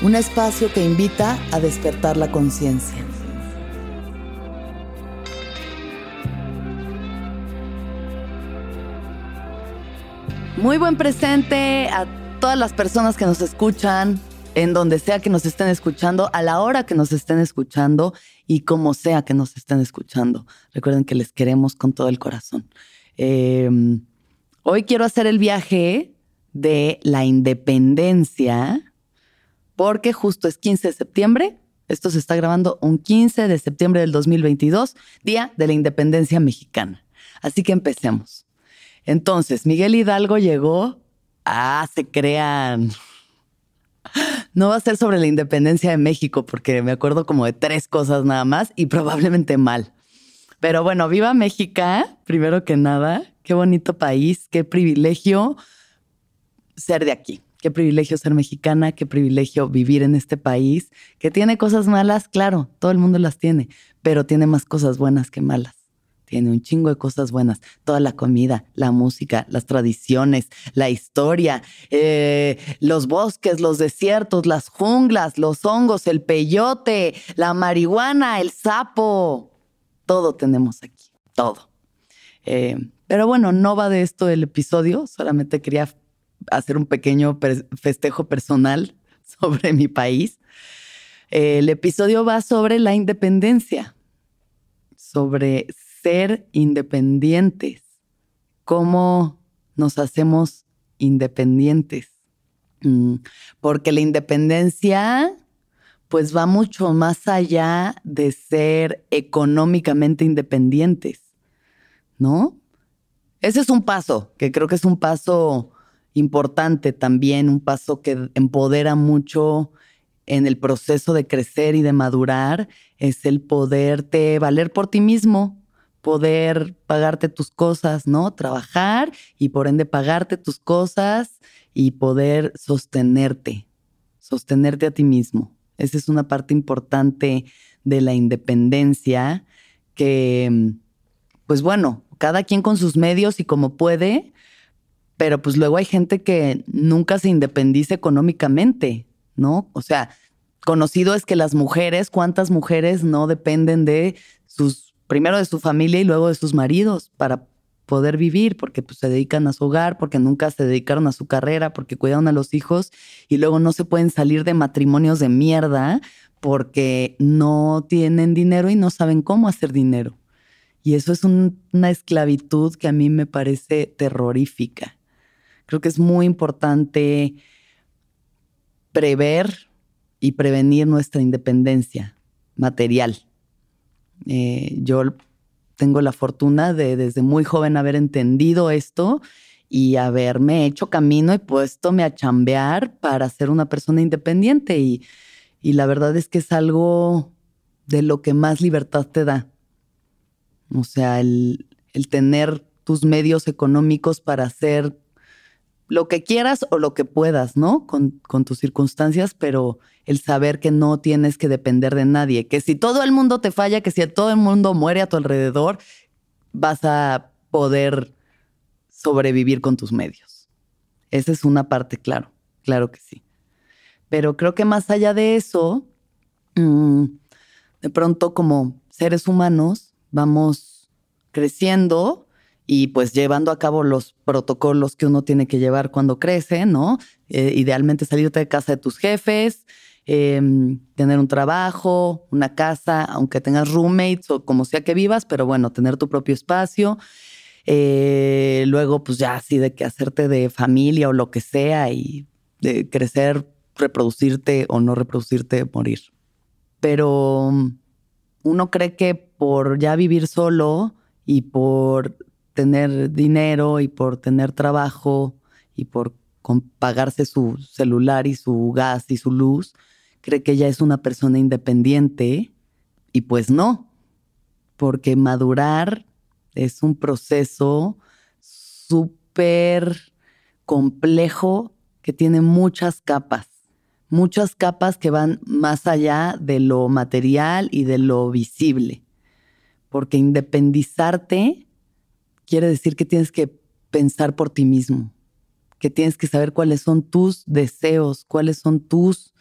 un espacio que invita a despertar la conciencia. Muy buen presente a todas las personas que nos escuchan, en donde sea que nos estén escuchando, a la hora que nos estén escuchando y como sea que nos estén escuchando. Recuerden que les queremos con todo el corazón. Em, hoy quiero hacer el viaje de la independencia porque justo es 15 de septiembre. Esto se está grabando un 15 de septiembre del 2022, Día de la Independencia Mexicana. Así que empecemos. Entonces, Miguel Hidalgo llegó. Ah, se crean. No va a ser sobre la independencia de México, porque me acuerdo como de tres cosas nada más y probablemente mal. Pero bueno, viva México, primero que nada. Qué bonito país, qué privilegio ser de aquí. Qué privilegio ser mexicana, qué privilegio vivir en este país, que tiene cosas malas, claro, todo el mundo las tiene, pero tiene más cosas buenas que malas. Tiene un chingo de cosas buenas. Toda la comida, la música, las tradiciones, la historia, eh, los bosques, los desiertos, las junglas, los hongos, el peyote, la marihuana, el sapo. Todo tenemos aquí, todo. Eh, pero bueno, no va de esto el episodio, solamente quería hacer un pequeño festejo personal sobre mi país. El episodio va sobre la independencia, sobre ser independientes, cómo nos hacemos independientes. Mm, porque la independencia pues va mucho más allá de ser económicamente independientes, ¿no? Ese es un paso, que creo que es un paso importante también, un paso que empodera mucho en el proceso de crecer y de madurar, es el poderte valer por ti mismo, poder pagarte tus cosas, ¿no? Trabajar y por ende pagarte tus cosas y poder sostenerte, sostenerte a ti mismo. Esa es una parte importante de la independencia que, pues bueno, cada quien con sus medios y como puede, pero pues luego hay gente que nunca se independiza económicamente, ¿no? O sea, conocido es que las mujeres, ¿cuántas mujeres no dependen de sus, primero de su familia y luego de sus maridos para poder vivir, porque pues, se dedican a su hogar, porque nunca se dedicaron a su carrera, porque cuidaron a los hijos y luego no se pueden salir de matrimonios de mierda porque no tienen dinero y no saben cómo hacer dinero. Y eso es una esclavitud que a mí me parece terrorífica. Creo que es muy importante prever y prevenir nuestra independencia material. Eh, yo tengo la fortuna de desde muy joven haber entendido esto y haberme hecho camino y puesto a chambear para ser una persona independiente. Y, la verdad es que es algo de lo que más libertad te da. O sea, el, el tener tus medios económicos para hacer lo que quieras o lo que puedas, ¿no? Con, tus circunstancias, pero el saber que no tienes que depender de nadie, que si todo el mundo te falla, que si todo el mundo muere a tu alrededor, vas a poder sobrevivir con tus medios. Esa es una parte, claro, claro que sí. Pero creo que más allá de eso, mm, de pronto como seres humanos vamos creciendo y pues llevando a cabo los protocolos que uno tiene que llevar cuando crece, ¿no? Eh, idealmente salirte de casa de tus jefes, em, tener un trabajo, una casa, aunque tengas roommates o como sea que vivas, pero bueno, tener tu propio espacio. Eh, luego, pues ya así de que hacerte de familia o lo que sea y de crecer, reproducirte o no reproducirte, morir. Pero uno cree que por ya vivir solo y por tener dinero y por tener trabajo y por pagarse su celular y su gas y su luz, cree que ya es una persona independiente y pues no, porque madurar es un proceso súper complejo que tiene muchas capas muchas capas que van más allá de lo material y de lo visible. Porque independizarte quiere decir que tienes que pensar por ti mismo, que tienes que saber cuáles son tus deseos, cuáles son tus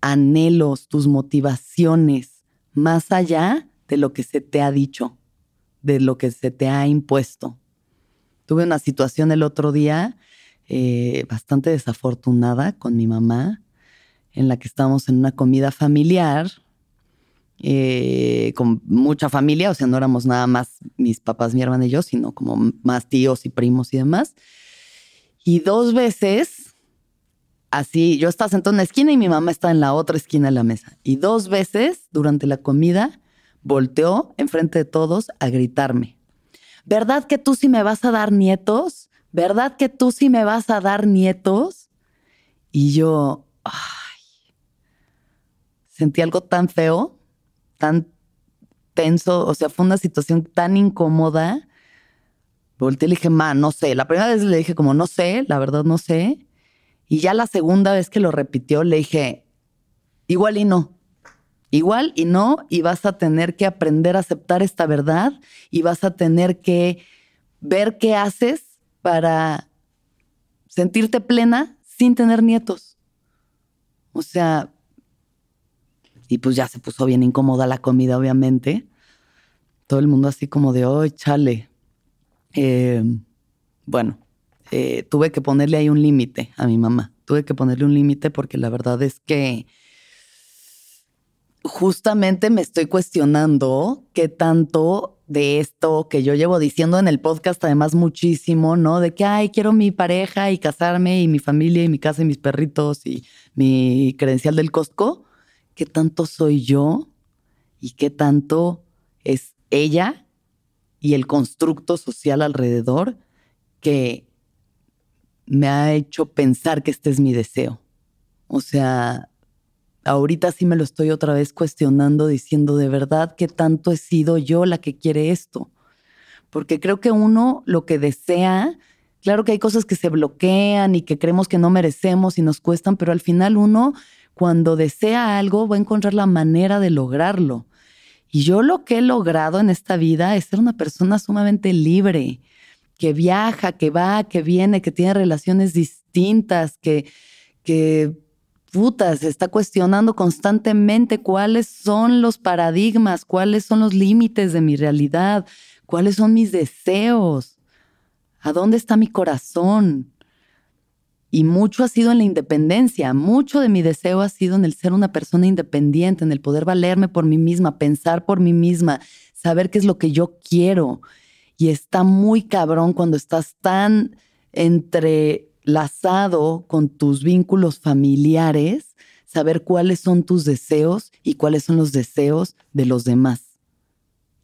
anhelos, tus motivaciones, más allá de lo que se te ha dicho, de lo que se te ha impuesto. Tuve una situación el otro día eh, bastante desafortunada con mi mamá en la que estábamos en una comida familiar eh, con mucha familia, o sea, no éramos nada más mis papás, mi hermana y yo, sino como más tíos y primos y demás. Y dos veces, así, yo estaba sentado en una esquina y mi mamá estaba en la otra esquina de la mesa. Y dos veces durante la comida volteó enfrente de todos a gritarme. ¿Verdad que tú sí me vas a dar nietos? ¿Verdad que tú sí me vas a dar nietos? Y yo, sentí algo tan feo, tan tenso, o sea, fue una situación tan incómoda. Volté y le dije, ma, no sé. La primera vez le dije como, no sé, la verdad no sé. Y ya la segunda vez que lo repitió, le dije, igual y no. Igual y no, y vas a tener que aprender a aceptar esta verdad y vas a tener que ver qué haces para sentirte plena sin tener nietos. O sea, y pues ya se puso bien incómoda la comida, obviamente. Todo el mundo así como de, ¡ay, chale! Eh, bueno, eh, tuve que ponerle ahí un límite a mi mamá. Tuve que ponerle un límite porque la verdad es que justamente me estoy cuestionando qué tanto de esto que yo llevo diciendo en el podcast, además muchísimo, ¿no? De que, ay, quiero mi pareja y casarme y mi familia y mi casa y mis perritos y mi credencial del Costco qué tanto soy yo y qué tanto es ella y el constructo social alrededor que me ha hecho pensar que este es mi deseo. O sea, ahorita sí me lo estoy otra vez cuestionando, diciendo de verdad qué tanto he sido yo la que quiere esto. Porque creo que uno lo que desea, claro que hay cosas que se bloquean y que creemos que no merecemos y nos cuestan, pero al final uno cuando desea algo, va a encontrar la manera de lograrlo. Y yo lo que he logrado en esta vida es ser una persona sumamente libre, que viaja, que va, que viene, que tiene relaciones distintas, que, que puta, se está cuestionando constantemente cuáles son los paradigmas, cuáles son los límites de mi realidad, cuáles son mis deseos, a dónde está mi corazón. Y mucho ha sido en la independencia, mucho de mi deseo ha sido en el ser una persona independiente, en el poder valerme por mí misma, pensar por mí misma, saber qué es lo que yo quiero. Y está muy cabrón cuando estás tan entrelazado con tus vínculos familiares, saber cuáles son tus deseos y cuáles son los deseos de los demás.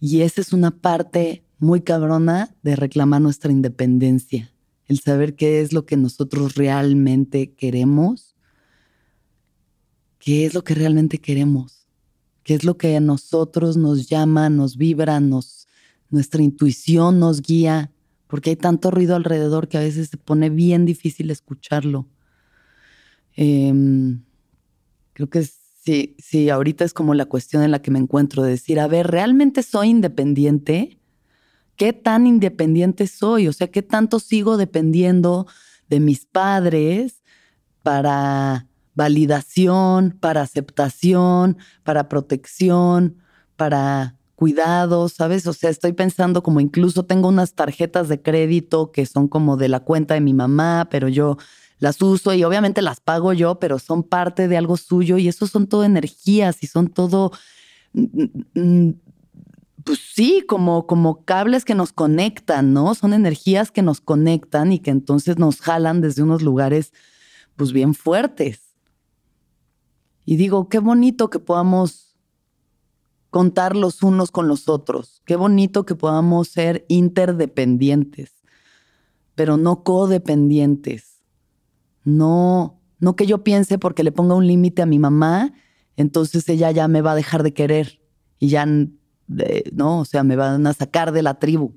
Y esa es una parte muy cabrona de reclamar nuestra independencia el saber qué es lo que nosotros realmente queremos, qué es lo que realmente queremos, qué es lo que a nosotros nos llama, nos vibra, nos, nuestra intuición nos guía, porque hay tanto ruido alrededor que a veces se pone bien difícil escucharlo. Em, creo que sí, sí, ahorita es como la cuestión en la que me encuentro, de decir, a ver, ¿realmente soy independiente? Qué tan independiente soy, o sea, qué tanto sigo dependiendo de mis padres para validación, para aceptación, para protección, para cuidados, ¿sabes? O sea, estoy pensando como incluso tengo unas tarjetas de crédito que son como de la cuenta de mi mamá, pero yo las uso y obviamente las pago yo, pero son parte de algo suyo y eso son todo energías y son todo, sí, como, como cables que nos conectan, ¿no? Son energías que nos conectan y que entonces nos jalan desde unos lugares, pues bien fuertes. Y digo, qué bonito que podamos contar los unos con los otros. Qué bonito que podamos ser interdependientes, pero no codependientes. No, no que yo piense porque le ponga un límite a mi mamá, entonces ella ya me va a dejar de querer y ya no, o sea, me van a sacar de la tribu.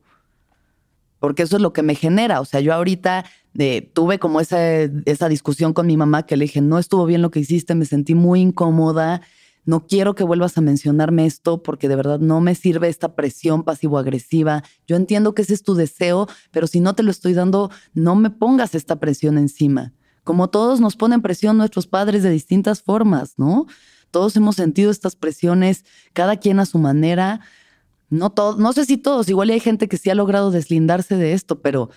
Porque eso es lo que me genera. O sea, yo ahorita eh, tuve como esa, esa discusión con mi mamá que le dije, no estuvo bien lo que hiciste, me sentí muy incómoda no quiero que vuelvas a mencionarme esto porque de verdad no me sirve esta presión pasivo-agresiva. Yo entiendo que ese es tu deseo, pero si no te lo estoy dando, no me pongas esta presión encima. Como todos nos ponen presión nuestros padres de distintas formas, ¿no? Todos hemos sentido estas presiones, cada quien a su manera. No, todo, no sé si todos, igual hay gente que sí ha logrado deslindarse de esto, pero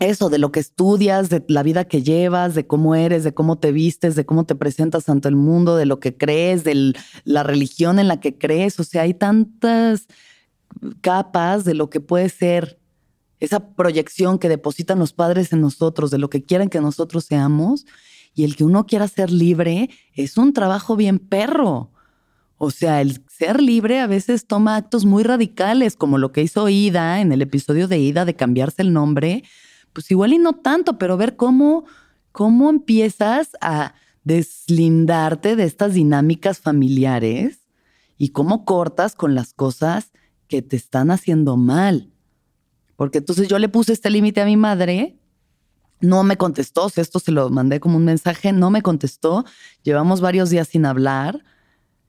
eso, de lo que estudias, de la vida que llevas, de cómo eres, de cómo te vistes, de cómo te presentas ante el mundo, de lo que crees, de la religión en la que crees. O sea, hay tantas capas de lo que puede ser esa proyección que depositan los padres en nosotros, de lo que quieren que nosotros seamos. Y el que uno quiera ser libre es un trabajo bien perro. O sea, el ser libre a veces toma actos muy radicales, como lo que hizo Ida en el episodio de Ida de cambiarse el nombre pues igual y no tanto, pero ver cómo, cómo empiezas a deslindarte de estas dinámicas familiares y cómo cortas con las cosas que te están haciendo mal. Porque entonces yo le puse este límite a mi madre, no me contestó, esto se lo mandé como un mensaje, no me contestó, llevamos varios días sin hablar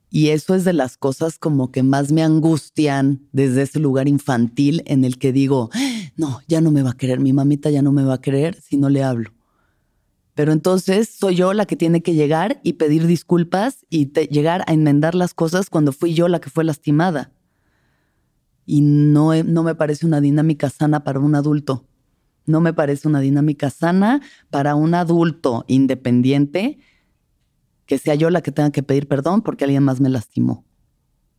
y eso es de las cosas como que más me angustian desde ese lugar infantil en el que digo, no, ya no me va a querer, mi mamita ya no me va a querer si no le hablo. Pero entonces soy yo la que tiene que llegar y pedir disculpas y llegar a enmendar las cosas cuando fui yo la que fue lastimada. Y no, no me parece una dinámica sana para un adulto. No me parece una dinámica sana para un adulto independiente que sea yo la que tenga que pedir perdón porque alguien más me lastimó.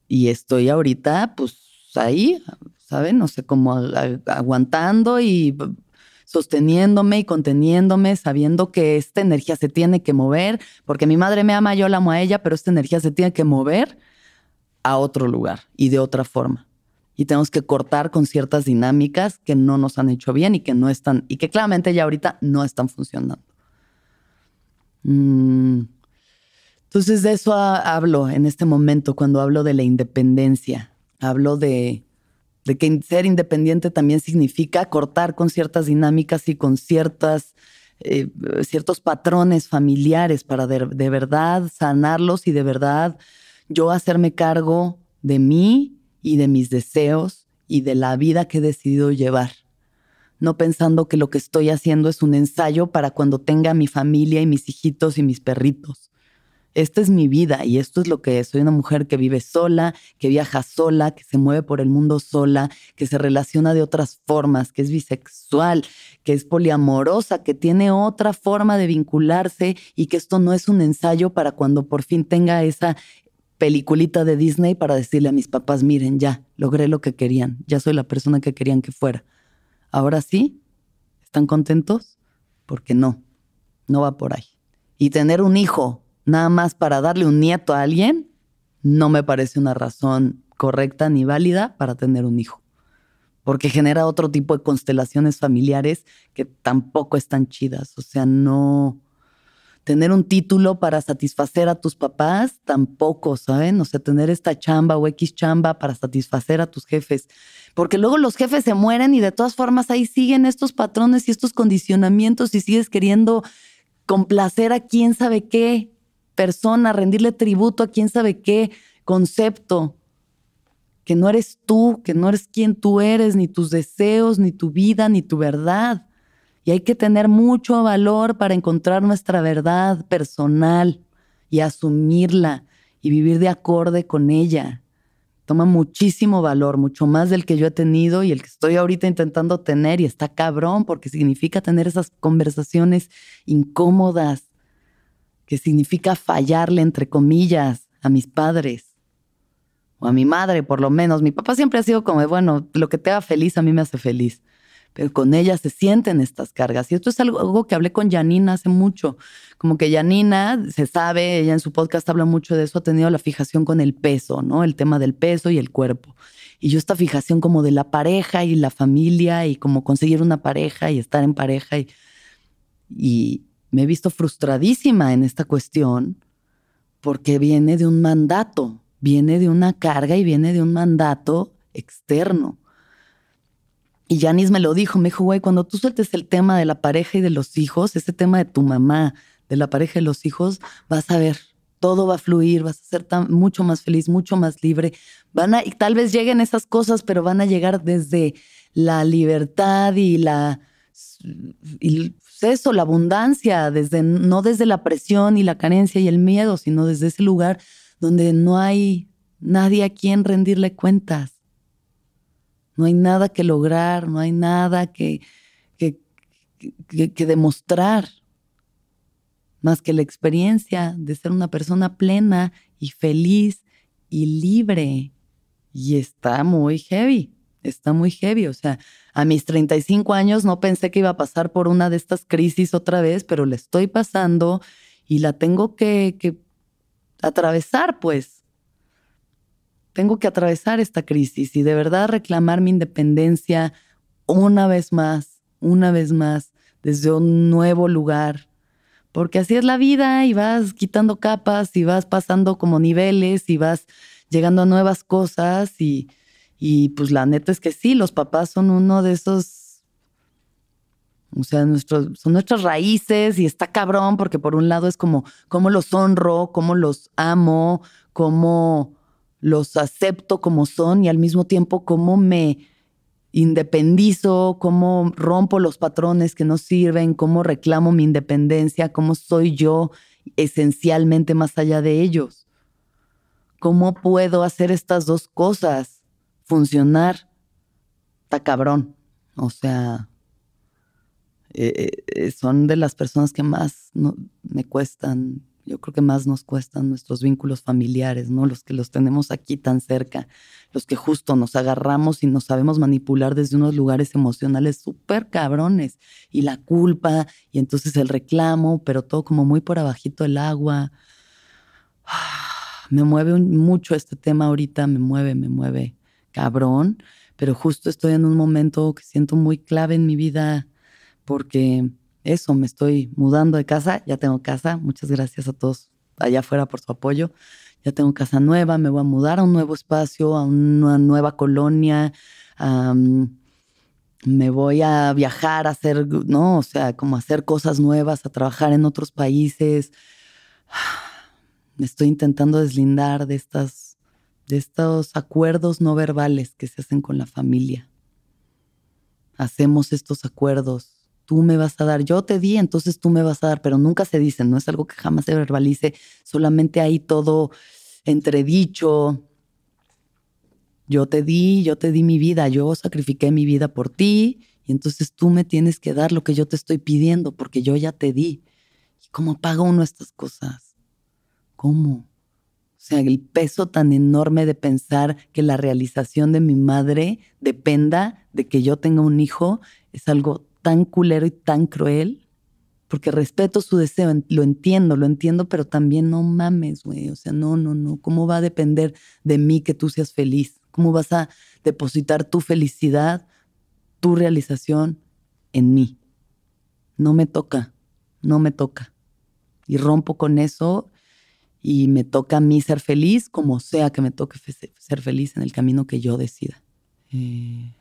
Y estoy ahorita, pues ahí, ¿saben? No sé, cómo aguantando y sosteniéndome y conteniéndome, sabiendo que esta energía se tiene que mover, porque mi madre me ama, yo la amo a ella, pero esta energía se tiene que mover a otro lugar y de otra forma. Y tenemos que cortar con ciertas dinámicas que no nos han hecho bien y que no están, y que claramente ya ahorita no están funcionando. Mm. Entonces de eso hablo en este momento cuando hablo de la independencia. Hablo de, que ser independiente también significa cortar con ciertas dinámicas y con ciertas, eh, ciertos patrones familiares para de, de verdad sanarlos y de verdad yo hacerme cargo de mí y de mis deseos y de la vida que he decidido llevar no pensando que lo que estoy haciendo es un ensayo para cuando tenga mi familia y mis hijitos y mis perritos esta es mi vida y esto es lo que es. Soy una mujer que vive sola, que viaja sola, que se mueve por el mundo sola, que se relaciona de otras formas, que es bisexual, que es poliamorosa, que tiene otra forma de vincularse y que esto no es un ensayo para cuando por fin tenga esa peliculita de Disney para decirle a mis papás, miren, ya, logré lo que querían, ya soy la persona que querían que fuera. Ahora sí, ¿están contentos? Porque no, no va por ahí. Y tener un hijo nada más para darle un nieto a alguien, no me parece una razón correcta ni válida para tener un hijo. Porque genera otro tipo de constelaciones familiares que tampoco están chidas. O sea, no. Tener un título para satisfacer a tus papás, tampoco, ¿saben? O sea, tener esta chamba o X chamba para satisfacer a tus jefes. Porque luego los jefes se mueren y de todas formas ahí siguen estos patrones y estos condicionamientos y sigues queriendo complacer a quién sabe qué persona, rendirle tributo a quién sabe qué concepto. que no eres tú, que no eres quien tú eres, ni tus deseos, ni tu vida, ni tu verdad. Y hay que tener mucho valor para encontrar nuestra verdad personal y asumirla y vivir de acorde con ella. Toma muchísimo valor, mucho más del que yo he tenido y el que estoy ahorita intentando tener y está cabrón porque significa tener esas conversaciones incómodas, que significa fallarle entre comillas a mis padres o a mi madre por lo menos. Mi papá siempre ha sido como, bueno, lo que te haga feliz a mí me hace feliz pero con ella se sienten estas cargas. Y esto es algo, que hablé con Janina hace mucho, como que Janina se sabe, ella en su podcast habla mucho de eso, ha tenido la fijación con el peso, ¿no? El tema del peso y el cuerpo. Y yo esta fijación como de la pareja y la familia y como conseguir una pareja y estar en pareja y, y me he visto frustradísima en esta cuestión porque viene de un mandato, viene de una carga y viene de un mandato externo. Y Yanis me lo dijo, me dijo, güey, cuando tú sueltes el tema de la pareja y de los hijos, ese tema de tu mamá, de la pareja y los hijos, vas a ver, todo va a fluir, vas a ser tan, mucho más feliz, mucho más libre. Van a, y tal vez lleguen esas cosas, pero van a llegar desde la libertad y la, eso, la abundancia, desde, no desde la presión y la carencia y el miedo, sino desde ese lugar donde no hay nadie a quien rendirle cuentas no hay nada que lograr, no hay nada que, que, demostrar más que la experiencia de ser una persona plena y feliz y libre. Y está muy heavy, está muy heavy. O sea, a mis 35 años no pensé que iba a pasar por una de estas crisis otra vez, pero la estoy pasando y la tengo que, que atravesar, pues tengo que atravesar esta crisis y de verdad reclamar mi independencia una vez más, una vez más, desde un nuevo lugar. Porque así es la vida y vas quitando capas y vas pasando como niveles y vas llegando a nuevas cosas y, y pues la neta es que sí, los papás son uno de esos, o sea, nuestros, son nuestras raíces y está cabrón porque por un lado es como cómo los honro, cómo los amo, cómo los acepto como son y al mismo tiempo cómo me independizo, cómo rompo los patrones que no sirven, cómo reclamo mi independencia, cómo soy yo esencialmente más allá de ellos. ¿Cómo puedo hacer estas dos cosas funcionar? Está cabrón. O sea, eh, eh, son de las personas que más me cuestan yo creo que más nos cuestan nuestros vínculos familiares, ¿no? Los que los tenemos aquí tan cerca, los que justo nos agarramos y nos sabemos manipular desde unos lugares emocionales súper cabrones. Y la culpa, y entonces el reclamo, pero todo como muy por abajito el agua. Me mueve mucho este tema ahorita, me mueve, me mueve cabrón, pero justo estoy en un momento que siento muy clave en mi vida porque eso, me estoy mudando de casa, ya tengo casa, muchas gracias a todos allá afuera por su apoyo. Ya tengo casa nueva, me voy a mudar a un nuevo espacio, a una nueva colonia. me voy a viajar a hacer, ¿no? O sea, como hacer cosas nuevas, a trabajar en otros países. Estoy intentando deslindar de estas, de estos acuerdos no verbales que se hacen con la familia. Hacemos estos acuerdos tú me vas a dar, yo te di, entonces tú me vas a dar, pero nunca se dicen, no es algo que jamás se verbalice, solamente hay todo entredicho. Yo te di, yo te di mi vida, yo sacrifiqué mi vida por ti y entonces tú me tienes que dar lo que yo te estoy pidiendo porque yo ya te di. ¿Y cómo paga uno estas cosas? ¿Cómo? O sea, el peso tan enorme de pensar que la realización de mi madre dependa de que yo tenga un hijo es algo tan culero y tan cruel, porque respeto su deseo, lo entiendo, lo entiendo, pero también no mames, güey, o sea, no, no, no, ¿cómo va a depender de mí que tú seas feliz? ¿Cómo vas a depositar tu felicidad, tu realización en mí? No me toca, no me toca. Y rompo con eso y me toca a mí ser feliz como sea que me toque ser feliz en el camino que yo decida. Eh,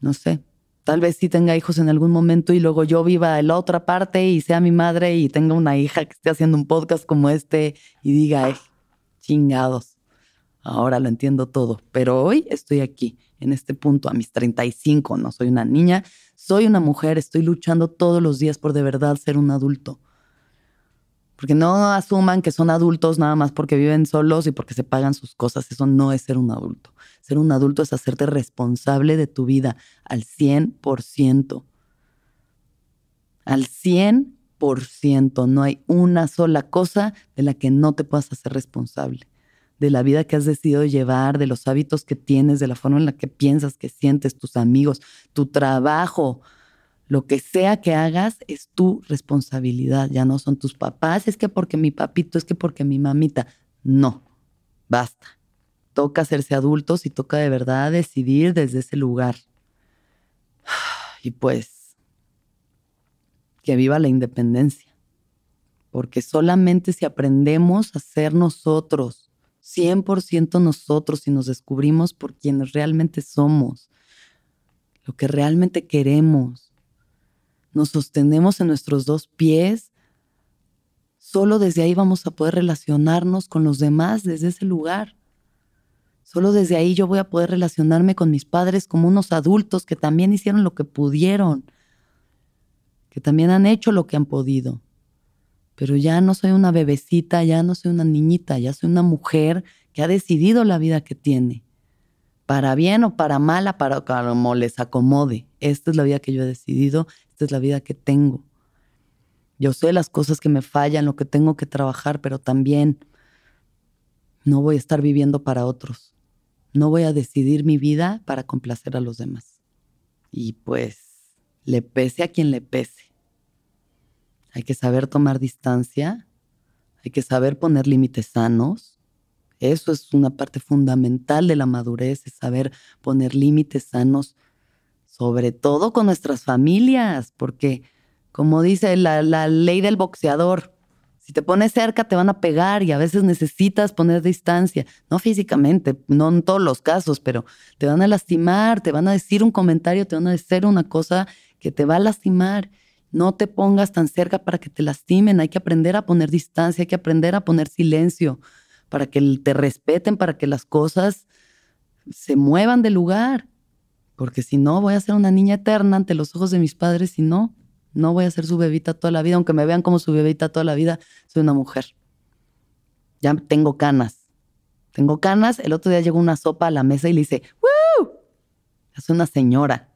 no sé, tal vez sí tenga hijos en algún momento y luego yo viva en la otra parte y sea mi madre y tenga una hija que esté haciendo un podcast como este y diga, chingados, Ahora lo entiendo todo, pero hoy estoy aquí, en este punto, a mis 35, no soy una niña, soy una mujer, estoy luchando todos los días por de verdad ser un adulto. Porque no asuman que son adultos nada más porque viven solos y porque se pagan sus cosas. Eso no es ser un adulto. Ser un adulto es hacerte responsable de tu vida al 100%. Al 100%. No hay una sola cosa de la que no te puedas hacer responsable. De la vida que has decidido llevar, de los hábitos que tienes, de la forma en la que piensas, que sientes, tus amigos, tu trabajo, lo que sea que hagas es tu responsabilidad, ya no son tus papás, es que porque mi papito, es que porque mi mamita. No, basta. Toca hacerse adultos y toca de verdad decidir desde ese lugar. Y pues, que viva la independencia. Porque solamente si aprendemos a ser nosotros, 100% nosotros, y nos descubrimos por quienes realmente somos, lo que realmente queremos, nos sostenemos en nuestros dos pies, solo desde ahí vamos a poder relacionarnos con los demás desde ese lugar. Solo desde ahí yo voy a poder relacionarme con mis padres como unos adultos que también hicieron lo que pudieron, que también han hecho lo que han podido. Pero ya no soy una bebecita, ya no soy una niñita, ya soy una mujer que ha decidido la vida que tiene. Para bien o para mala, para como les acomode. Esta es la vida que yo he decidido esta es la vida que tengo. Yo sé las cosas que me fallan, lo que tengo que trabajar, pero también no voy a estar viviendo para otros. No voy a decidir mi vida para complacer a los demás. Y pues, le pese a quien le pese. Hay que saber tomar distancia, hay que saber poner límites sanos. Eso es una parte fundamental de la madurez, es saber poner límites sanos sobre todo con nuestras familias, porque como dice la, ley del boxeador, si te pones cerca te van a pegar y a veces necesitas poner distancia, no físicamente, no en todos los casos, pero te van a lastimar, te van a decir un comentario, te van a decir una cosa que te va a lastimar. No te pongas tan cerca para que te lastimen, hay que aprender a poner distancia, hay que aprender a poner silencio para que te respeten, para que las cosas se muevan de lugar porque si no, voy a ser una niña eterna ante los ojos de mis padres y no, no voy a ser su bebita toda la vida, aunque me vean como su bebita toda la vida, soy una mujer. Ya tengo canas. Tengo canas, el otro día llegó una sopa a la mesa y le dice, ¡Woo! Es una señora.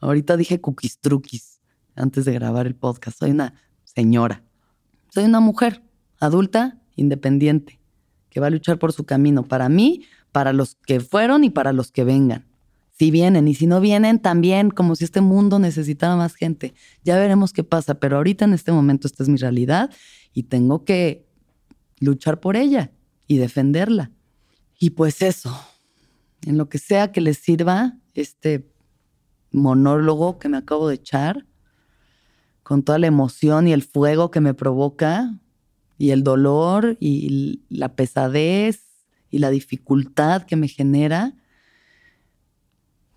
Ahorita dije cookies truquis antes de grabar el podcast. Soy una señora. Soy una mujer adulta, independiente, que va a luchar por su camino para mí, para los que fueron y para los que vengan si vienen y si no vienen, también como si este mundo necesitara más gente. Ya veremos qué pasa, pero ahorita en este momento esta es mi realidad y tengo que luchar por ella y defenderla. Y pues eso, en lo que sea que les sirva este monólogo que me acabo de echar, con toda la emoción y el fuego que me provoca, y el dolor y la pesadez y la dificultad que me genera,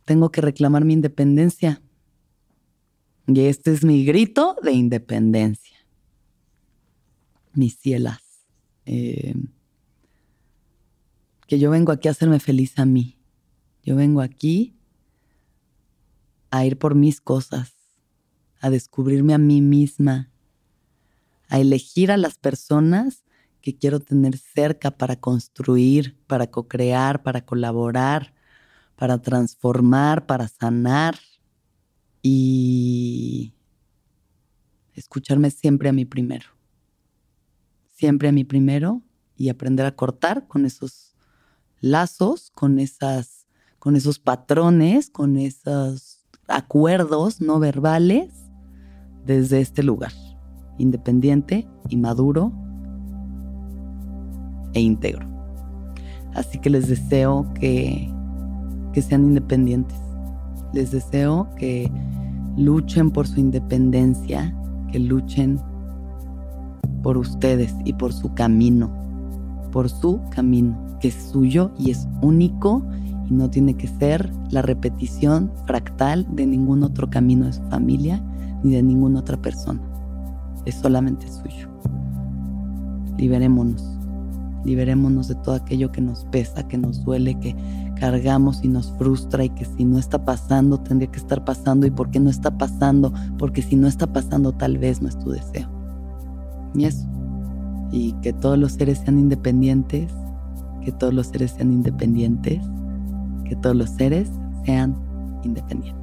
tengo que reclamar mi independencia. Y este es mi grito de independencia. Mis cielas. Eh, que yo vengo aquí a hacerme feliz a mí. Yo vengo aquí a ir por mis cosas, a descubrirme a mí misma, a elegir a las personas que quiero tener cerca para construir, para co-crear, para colaborar, para transformar, para sanar y escucharme siempre a mí primero. Siempre a mí primero y aprender a cortar con esos lazos, con esas con esos patrones, con esos acuerdos no verbales desde este lugar, independiente y maduro e íntegro. Así que les deseo que que sean independientes. Les deseo que luchen por su independencia, que luchen por ustedes y por su camino, por su camino, que es suyo y es único y no tiene que ser la repetición fractal de ningún otro camino de su familia ni de ninguna otra persona. Es solamente suyo. Liberémonos Liberémonos de todo aquello que nos pesa, que nos duele, que cargamos y nos frustra y que si no está pasando tendría que estar pasando y por qué no está pasando, porque si no está pasando tal vez no es tu deseo. Y eso. Y que todos los seres sean independientes, que todos los seres sean independientes, que todos los seres sean independientes.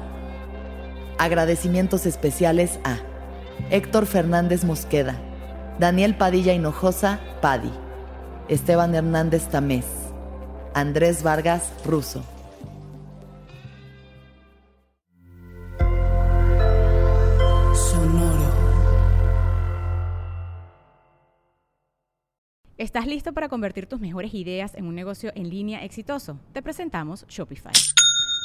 Agradecimientos especiales a Héctor Fernández Mosqueda, Daniel Padilla Hinojosa, Padi, Esteban Hernández Tamés, Andrés Vargas Russo. ¿Estás listo para convertir tus mejores ideas en un negocio en línea exitoso? Te presentamos Shopify.